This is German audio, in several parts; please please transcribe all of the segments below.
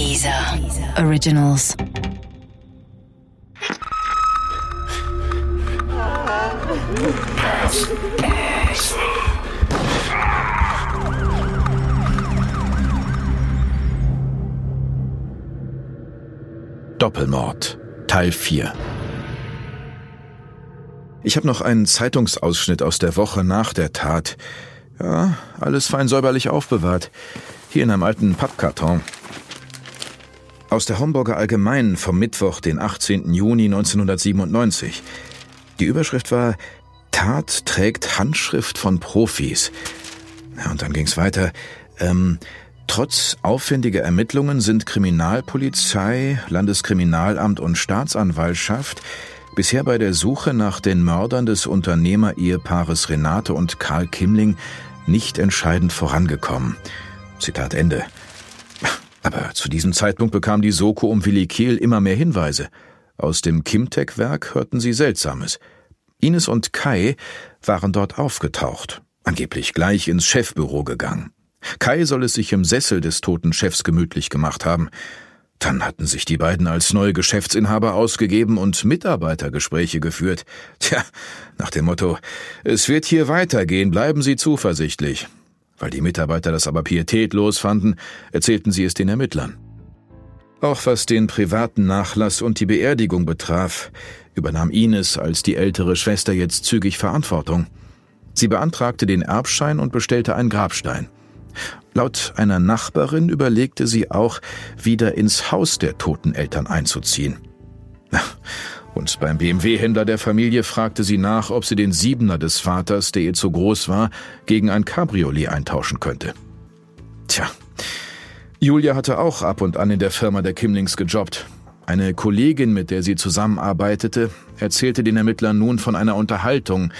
Dieser Originals. Doppelmord Teil 4 Ich habe noch einen Zeitungsausschnitt aus der Woche nach der Tat. Ja, alles fein säuberlich aufbewahrt. Hier in einem alten Pappkarton. Aus der Homburger Allgemeinen vom Mittwoch, den 18. Juni 1997. Die Überschrift war Tat trägt Handschrift von Profis. Und dann ging's weiter. Ähm, Trotz aufwendiger Ermittlungen sind Kriminalpolizei, Landeskriminalamt und Staatsanwaltschaft bisher bei der Suche nach den Mördern des Unternehmer-Ehepaares Renate und Karl Kimling nicht entscheidend vorangekommen. Zitat Ende. Aber zu diesem Zeitpunkt bekam die Soko um Willi Kehl immer mehr Hinweise. Aus dem Kimtech-Werk hörten sie Seltsames. Ines und Kai waren dort aufgetaucht, angeblich gleich ins Chefbüro gegangen. Kai soll es sich im Sessel des toten Chefs gemütlich gemacht haben. Dann hatten sich die beiden als neue Geschäftsinhaber ausgegeben und Mitarbeitergespräche geführt. Tja, nach dem Motto, es wird hier weitergehen, bleiben Sie zuversichtlich. Weil die Mitarbeiter das aber pietätlos fanden, erzählten sie es den Ermittlern. Auch was den privaten Nachlass und die Beerdigung betraf, übernahm Ines als die ältere Schwester jetzt zügig Verantwortung. Sie beantragte den Erbschein und bestellte einen Grabstein. Laut einer Nachbarin überlegte sie auch, wieder ins Haus der toten Eltern einzuziehen. Und beim BMW-Händler der Familie fragte sie nach, ob sie den Siebener des Vaters, der ihr zu groß war, gegen ein Cabriolet eintauschen könnte. Tja, Julia hatte auch ab und an in der Firma der Kimlings gejobbt. Eine Kollegin, mit der sie zusammenarbeitete, erzählte den Ermittlern nun von einer Unterhaltung,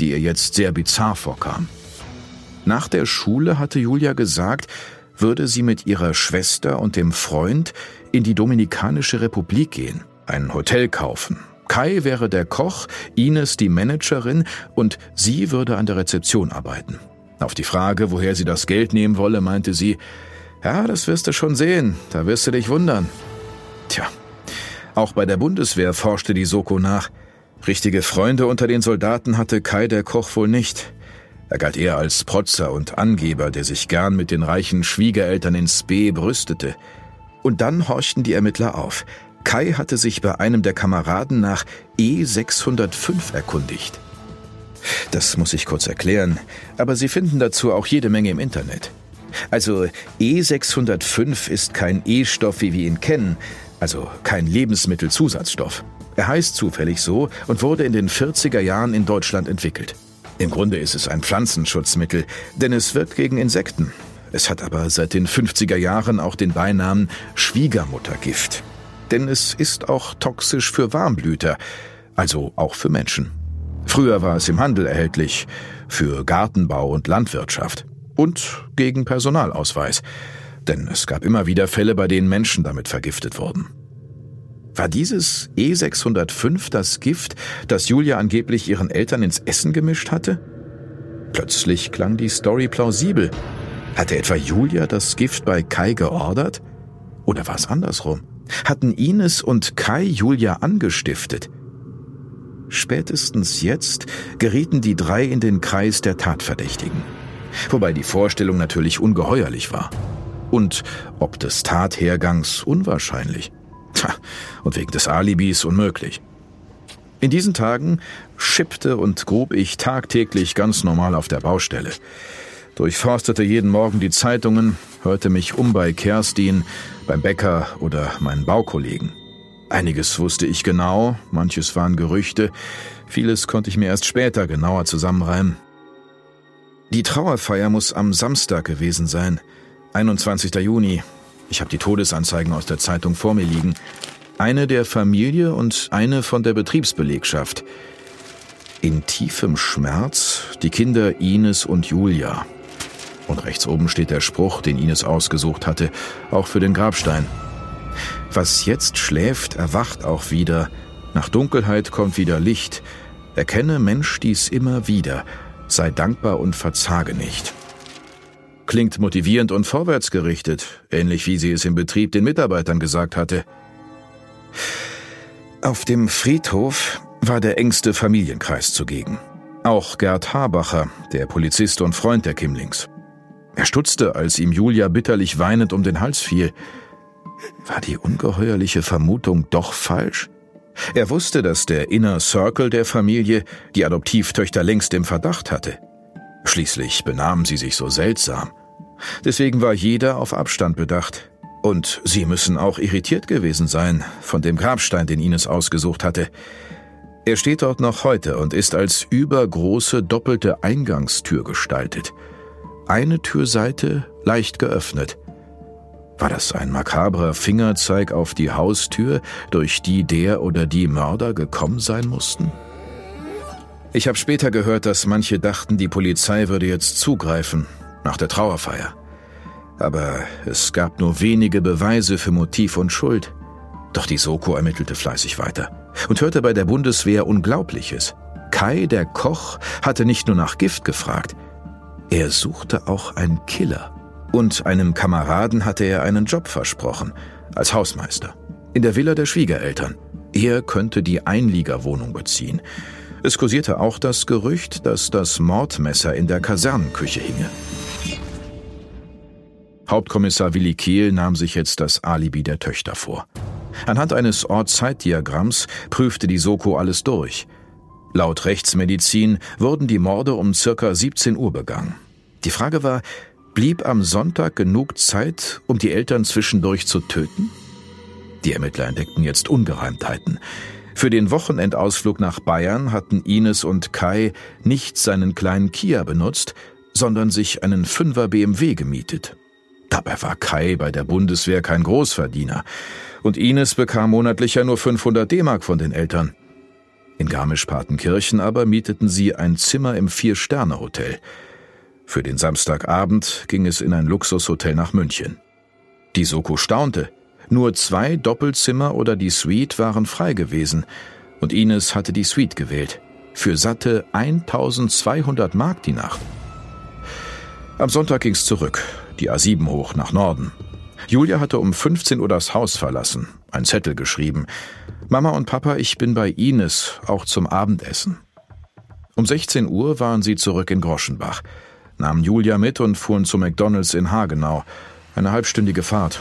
die ihr jetzt sehr bizarr vorkam. Nach der Schule hatte Julia gesagt, würde sie mit ihrer Schwester und dem Freund in die Dominikanische Republik gehen, ein Hotel kaufen. Kai wäre der Koch, Ines die Managerin und sie würde an der Rezeption arbeiten. Auf die Frage, woher sie das Geld nehmen wolle, meinte sie, ja, das wirst du schon sehen, da wirst du dich wundern. Tja, auch bei der Bundeswehr forschte die Soko nach. Richtige Freunde unter den Soldaten hatte Kai der Koch wohl nicht. Er galt eher als Protzer und Angeber, der sich gern mit den reichen Schwiegereltern ins B brüstete. Und dann horchten die Ermittler auf. Kai hatte sich bei einem der Kameraden nach E605 erkundigt. Das muss ich kurz erklären, aber Sie finden dazu auch jede Menge im Internet. Also E605 ist kein E-Stoff, wie wir ihn kennen, also kein Lebensmittelzusatzstoff. Er heißt zufällig so und wurde in den 40er Jahren in Deutschland entwickelt. Im Grunde ist es ein Pflanzenschutzmittel, denn es wirkt gegen Insekten. Es hat aber seit den 50er Jahren auch den Beinamen Schwiegermuttergift. Denn es ist auch toxisch für Warmblüter, also auch für Menschen. Früher war es im Handel erhältlich, für Gartenbau und Landwirtschaft und gegen Personalausweis, denn es gab immer wieder Fälle, bei denen Menschen damit vergiftet wurden. War dieses E605 das Gift, das Julia angeblich ihren Eltern ins Essen gemischt hatte? Plötzlich klang die Story plausibel. Hatte etwa Julia das Gift bei Kai geordert? Oder war es andersrum? Hatten Ines und Kai Julia angestiftet? Spätestens jetzt gerieten die drei in den Kreis der Tatverdächtigen. Wobei die Vorstellung natürlich ungeheuerlich war. Und ob des Tathergangs unwahrscheinlich. Tja, und wegen des Alibis unmöglich. In diesen Tagen schippte und grub ich tagtäglich ganz normal auf der Baustelle. Durchforstete jeden Morgen die Zeitungen, hörte mich um bei Kerstin, beim Bäcker oder meinen Baukollegen. Einiges wusste ich genau, manches waren Gerüchte, vieles konnte ich mir erst später genauer zusammenreimen. Die Trauerfeier muss am Samstag gewesen sein, 21. Juni, ich habe die Todesanzeigen aus der Zeitung vor mir liegen. Eine der Familie und eine von der Betriebsbelegschaft. In tiefem Schmerz die Kinder Ines und Julia. Und rechts oben steht der Spruch, den Ines ausgesucht hatte, auch für den Grabstein. Was jetzt schläft, erwacht auch wieder. Nach Dunkelheit kommt wieder Licht. Erkenne Mensch dies immer wieder. Sei dankbar und verzage nicht. Klingt motivierend und vorwärtsgerichtet, ähnlich wie sie es im Betrieb den Mitarbeitern gesagt hatte. Auf dem Friedhof war der engste Familienkreis zugegen. Auch Gerd Habacher, der Polizist und Freund der Kimlings. Er stutzte, als ihm Julia bitterlich weinend um den Hals fiel. War die ungeheuerliche Vermutung doch falsch? Er wusste, dass der Inner Circle der Familie die Adoptivtöchter längst im Verdacht hatte. Schließlich benahmen sie sich so seltsam. Deswegen war jeder auf Abstand bedacht. Und sie müssen auch irritiert gewesen sein von dem Grabstein, den Ines ausgesucht hatte. Er steht dort noch heute und ist als übergroße doppelte Eingangstür gestaltet. Eine Türseite leicht geöffnet. War das ein makabrer Fingerzeig auf die Haustür, durch die der oder die Mörder gekommen sein mussten? Ich habe später gehört, dass manche dachten, die Polizei würde jetzt zugreifen, nach der Trauerfeier. Aber es gab nur wenige Beweise für Motiv und Schuld. Doch die Soko ermittelte fleißig weiter und hörte bei der Bundeswehr Unglaubliches. Kai, der Koch, hatte nicht nur nach Gift gefragt, er suchte auch einen Killer. Und einem Kameraden hatte er einen Job versprochen, als Hausmeister, in der Villa der Schwiegereltern. Er könnte die Einliegerwohnung beziehen. Es kursierte auch das Gerücht, dass das Mordmesser in der Kasernenküche hinge. Hauptkommissar Willi Kehl nahm sich jetzt das Alibi der Töchter vor. Anhand eines Ort-Zeit-Diagramms prüfte die Soko alles durch. Laut Rechtsmedizin wurden die Morde um circa 17 Uhr begangen. Die Frage war, Blieb am Sonntag genug Zeit, um die Eltern zwischendurch zu töten? Die Ermittler entdeckten jetzt Ungereimtheiten. Für den Wochenendausflug nach Bayern hatten Ines und Kai nicht seinen kleinen Kia benutzt, sondern sich einen Fünfer BMW gemietet. Dabei war Kai bei der Bundeswehr kein Großverdiener und Ines bekam monatlich ja nur 500 D-Mark von den Eltern. In Garmisch-Partenkirchen aber mieteten sie ein Zimmer im Vier-Sterne-Hotel – für den Samstagabend ging es in ein Luxushotel nach München. Die Soko staunte. Nur zwei Doppelzimmer oder die Suite waren frei gewesen und Ines hatte die Suite gewählt. Für satte 1200 Mark die Nacht. Am Sonntag ging's zurück, die A7 hoch nach Norden. Julia hatte um 15 Uhr das Haus verlassen, ein Zettel geschrieben. Mama und Papa, ich bin bei Ines, auch zum Abendessen. Um 16 Uhr waren sie zurück in Groschenbach nahmen Julia mit und fuhren zu McDonalds in Hagenau. Eine halbstündige Fahrt.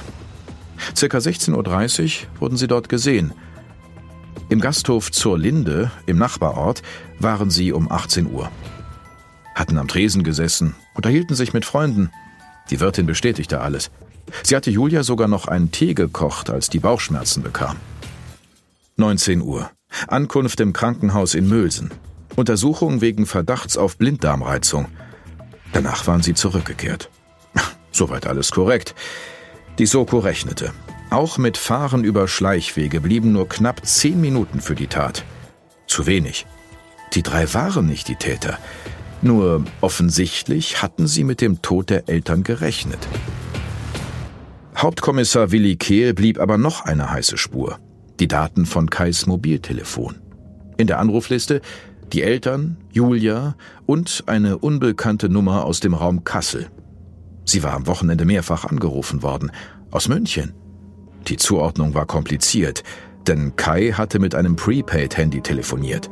Circa 16.30 Uhr wurden sie dort gesehen. Im Gasthof zur Linde, im Nachbarort, waren sie um 18 Uhr. Hatten am Tresen gesessen, unterhielten sich mit Freunden. Die Wirtin bestätigte alles. Sie hatte Julia sogar noch einen Tee gekocht, als die Bauchschmerzen bekam. 19 Uhr. Ankunft im Krankenhaus in Mülsen. Untersuchung wegen Verdachts auf Blinddarmreizung. Danach waren sie zurückgekehrt. Soweit alles korrekt. Die Soko rechnete. Auch mit Fahren über Schleichwege blieben nur knapp zehn Minuten für die Tat. Zu wenig. Die drei waren nicht die Täter. Nur offensichtlich hatten sie mit dem Tod der Eltern gerechnet. Hauptkommissar Willi Kehl blieb aber noch eine heiße Spur. Die Daten von Kais Mobiltelefon. In der Anrufliste die Eltern, Julia und eine unbekannte Nummer aus dem Raum Kassel. Sie war am Wochenende mehrfach angerufen worden, aus München. Die Zuordnung war kompliziert, denn Kai hatte mit einem Prepaid-Handy telefoniert.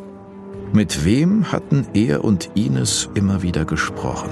Mit wem hatten er und Ines immer wieder gesprochen?